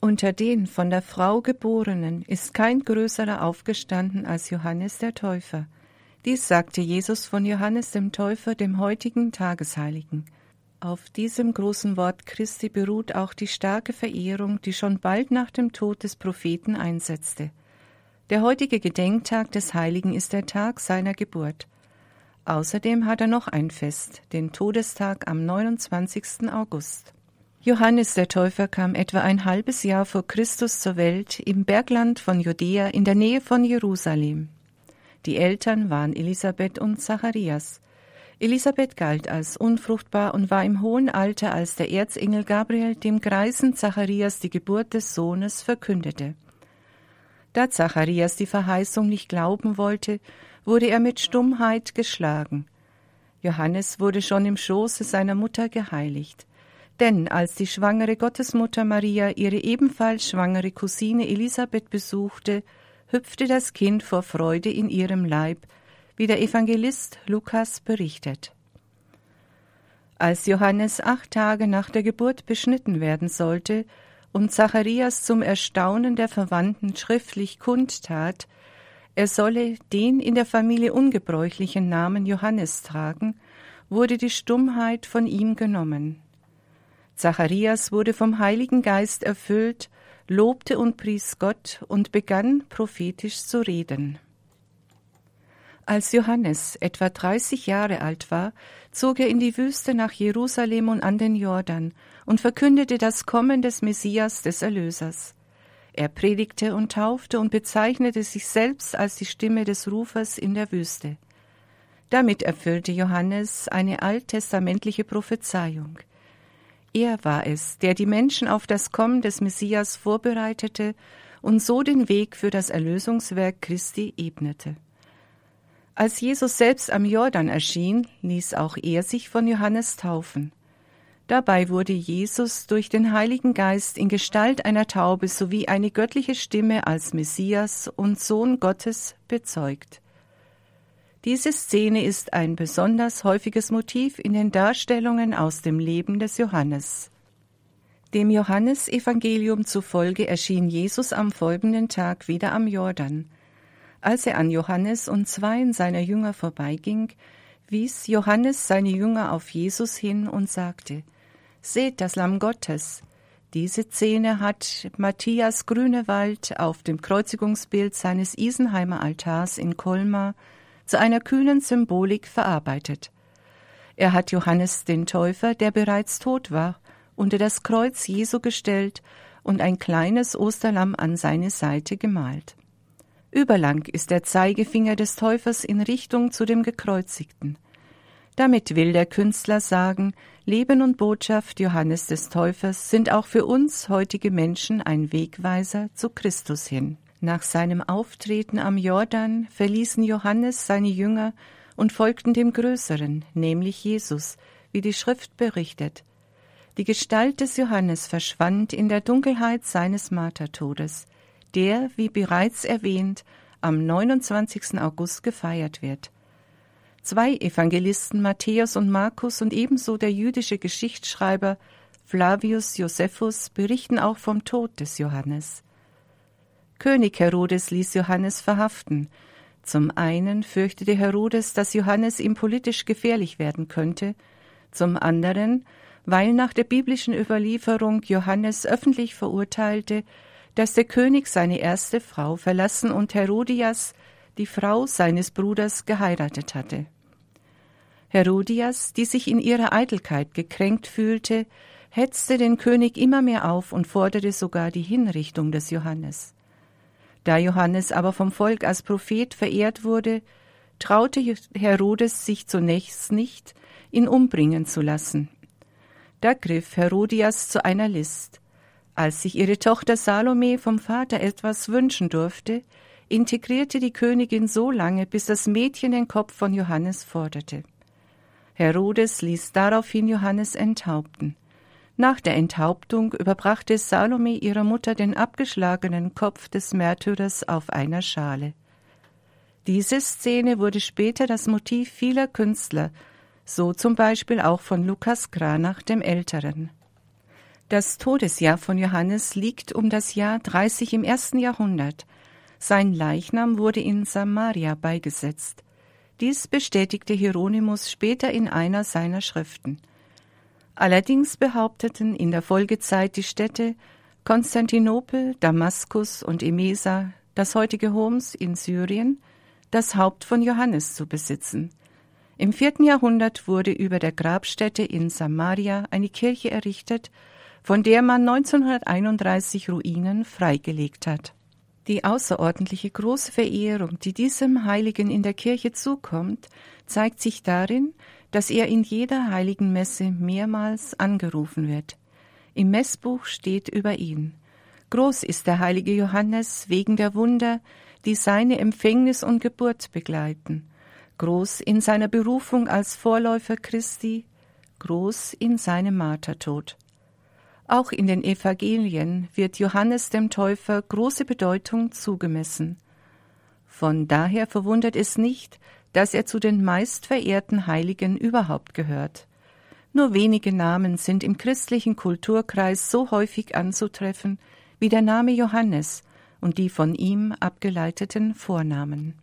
Unter den von der Frau Geborenen ist kein größerer aufgestanden als Johannes der Täufer. Dies sagte Jesus von Johannes dem Täufer, dem heutigen Tagesheiligen. Auf diesem großen Wort Christi beruht auch die starke Verehrung, die schon bald nach dem Tod des Propheten einsetzte. Der heutige Gedenktag des Heiligen ist der Tag seiner Geburt. Außerdem hat er noch ein Fest, den Todestag am 29. August. Johannes der Täufer kam etwa ein halbes Jahr vor Christus zur Welt im Bergland von Judäa in der Nähe von Jerusalem. Die Eltern waren Elisabeth und Zacharias. Elisabeth galt als unfruchtbar und war im hohen Alter, als der Erzengel Gabriel dem greisen Zacharias die Geburt des Sohnes verkündete. Da Zacharias die Verheißung nicht glauben wollte, wurde er mit Stummheit geschlagen. Johannes wurde schon im Schoße seiner Mutter geheiligt. Denn als die schwangere Gottesmutter Maria ihre ebenfalls schwangere Cousine Elisabeth besuchte, hüpfte das Kind vor Freude in ihrem Leib, wie der Evangelist Lukas berichtet. Als Johannes acht Tage nach der Geburt beschnitten werden sollte und Zacharias zum Erstaunen der Verwandten schriftlich kundtat, er solle den in der Familie ungebräuchlichen Namen Johannes tragen, wurde die Stummheit von ihm genommen. Zacharias wurde vom Heiligen Geist erfüllt, lobte und pries Gott und begann prophetisch zu reden. Als Johannes etwa 30 Jahre alt war, zog er in die Wüste nach Jerusalem und an den Jordan und verkündete das Kommen des Messias des Erlösers. Er predigte und taufte und bezeichnete sich selbst als die Stimme des Rufers in der Wüste. Damit erfüllte Johannes eine alttestamentliche Prophezeiung. Er war es, der die Menschen auf das Kommen des Messias vorbereitete und so den Weg für das Erlösungswerk Christi ebnete. Als Jesus selbst am Jordan erschien, ließ auch er sich von Johannes taufen. Dabei wurde Jesus durch den Heiligen Geist in Gestalt einer Taube sowie eine göttliche Stimme als Messias und Sohn Gottes bezeugt. Diese Szene ist ein besonders häufiges Motiv in den Darstellungen aus dem Leben des Johannes. Dem Johannesevangelium zufolge erschien Jesus am folgenden Tag wieder am Jordan. Als er an Johannes und zweien seiner Jünger vorbeiging, wies Johannes seine Jünger auf Jesus hin und sagte, Seht das Lamm Gottes. Diese Szene hat Matthias Grünewald auf dem Kreuzigungsbild seines Isenheimer Altars in Colmar zu einer kühnen Symbolik verarbeitet. Er hat Johannes den Täufer, der bereits tot war, unter das Kreuz Jesu gestellt und ein kleines Osterlamm an seine Seite gemalt. Überlang ist der Zeigefinger des Täufers in Richtung zu dem Gekreuzigten. Damit will der Künstler sagen, Leben und Botschaft Johannes des Täufers sind auch für uns heutige Menschen ein Wegweiser zu Christus hin. Nach seinem Auftreten am Jordan verließen Johannes seine Jünger und folgten dem Größeren, nämlich Jesus, wie die Schrift berichtet. Die Gestalt des Johannes verschwand in der Dunkelheit seines Martertodes, der, wie bereits erwähnt, am 29. August gefeiert wird. Zwei Evangelisten Matthäus und Markus und ebenso der jüdische Geschichtsschreiber Flavius Josephus berichten auch vom Tod des Johannes. König Herodes ließ Johannes verhaften. Zum einen fürchtete Herodes, dass Johannes ihm politisch gefährlich werden könnte, zum anderen, weil nach der biblischen Überlieferung Johannes öffentlich verurteilte, dass der König seine erste Frau verlassen und Herodias, die Frau seines Bruders, geheiratet hatte. Herodias, die sich in ihrer Eitelkeit gekränkt fühlte, hetzte den König immer mehr auf und forderte sogar die Hinrichtung des Johannes. Da Johannes aber vom Volk als Prophet verehrt wurde, traute Herodes sich zunächst nicht, ihn umbringen zu lassen. Da griff Herodias zu einer List. Als sich ihre Tochter Salome vom Vater etwas wünschen durfte, integrierte die Königin so lange, bis das Mädchen den Kopf von Johannes forderte. Herodes ließ daraufhin Johannes enthaupten. Nach der Enthauptung überbrachte Salome ihrer Mutter den abgeschlagenen Kopf des Märtyrers auf einer Schale. Diese Szene wurde später das Motiv vieler Künstler, so zum Beispiel auch von Lukas Kranach dem Älteren. Das Todesjahr von Johannes liegt um das Jahr 30 im ersten Jahrhundert. Sein Leichnam wurde in Samaria beigesetzt. Dies bestätigte Hieronymus später in einer seiner Schriften. Allerdings behaupteten in der Folgezeit die Städte Konstantinopel, Damaskus und Emesa, das heutige Homs in Syrien, das Haupt von Johannes zu besitzen. Im vierten Jahrhundert wurde über der Grabstätte in Samaria eine Kirche errichtet, von der man 1931 Ruinen freigelegt hat. Die außerordentliche große Verehrung, die diesem Heiligen in der Kirche zukommt, zeigt sich darin, dass er in jeder heiligen Messe mehrmals angerufen wird. Im Messbuch steht über ihn Groß ist der heilige Johannes wegen der Wunder, die seine Empfängnis und Geburt begleiten, groß in seiner Berufung als Vorläufer Christi, groß in seinem Martertod. Auch in den Evangelien wird Johannes dem Täufer große Bedeutung zugemessen. Von daher verwundert es nicht, dass er zu den meistverehrten Heiligen überhaupt gehört. Nur wenige Namen sind im christlichen Kulturkreis so häufig anzutreffen wie der Name Johannes und die von ihm abgeleiteten Vornamen.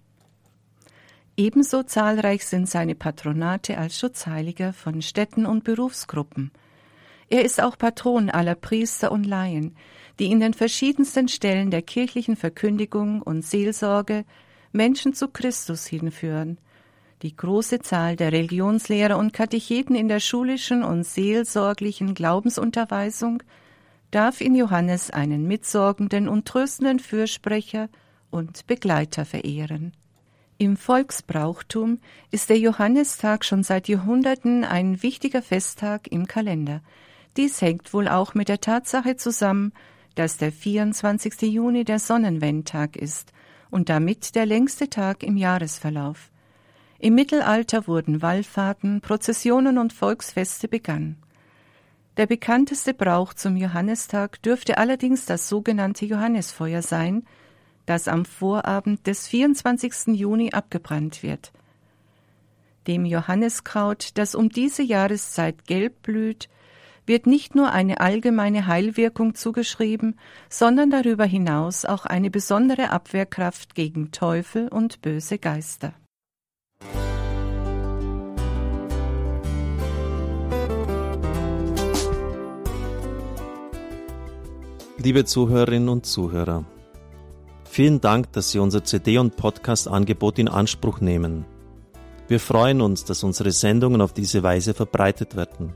Ebenso zahlreich sind seine Patronate als Schutzheiliger von Städten und Berufsgruppen – er ist auch Patron aller Priester und Laien, die in den verschiedensten Stellen der kirchlichen Verkündigung und Seelsorge Menschen zu Christus hinführen. Die große Zahl der Religionslehrer und Katecheten in der schulischen und seelsorglichen Glaubensunterweisung darf in Johannes einen mitsorgenden und tröstenden Fürsprecher und Begleiter verehren. Im Volksbrauchtum ist der Johannistag schon seit Jahrhunderten ein wichtiger Festtag im Kalender, dies hängt wohl auch mit der Tatsache zusammen, dass der 24. Juni der Sonnenwendtag ist und damit der längste Tag im Jahresverlauf. Im Mittelalter wurden Wallfahrten, Prozessionen und Volksfeste begann. Der bekannteste Brauch zum Johannistag dürfte allerdings das sogenannte Johannesfeuer sein, das am Vorabend des 24. Juni abgebrannt wird. Dem Johanniskraut, das um diese Jahreszeit gelb blüht, wird nicht nur eine allgemeine Heilwirkung zugeschrieben, sondern darüber hinaus auch eine besondere Abwehrkraft gegen Teufel und böse Geister. Liebe Zuhörerinnen und Zuhörer, vielen Dank, dass Sie unser CD- und Podcast-Angebot in Anspruch nehmen. Wir freuen uns, dass unsere Sendungen auf diese Weise verbreitet werden.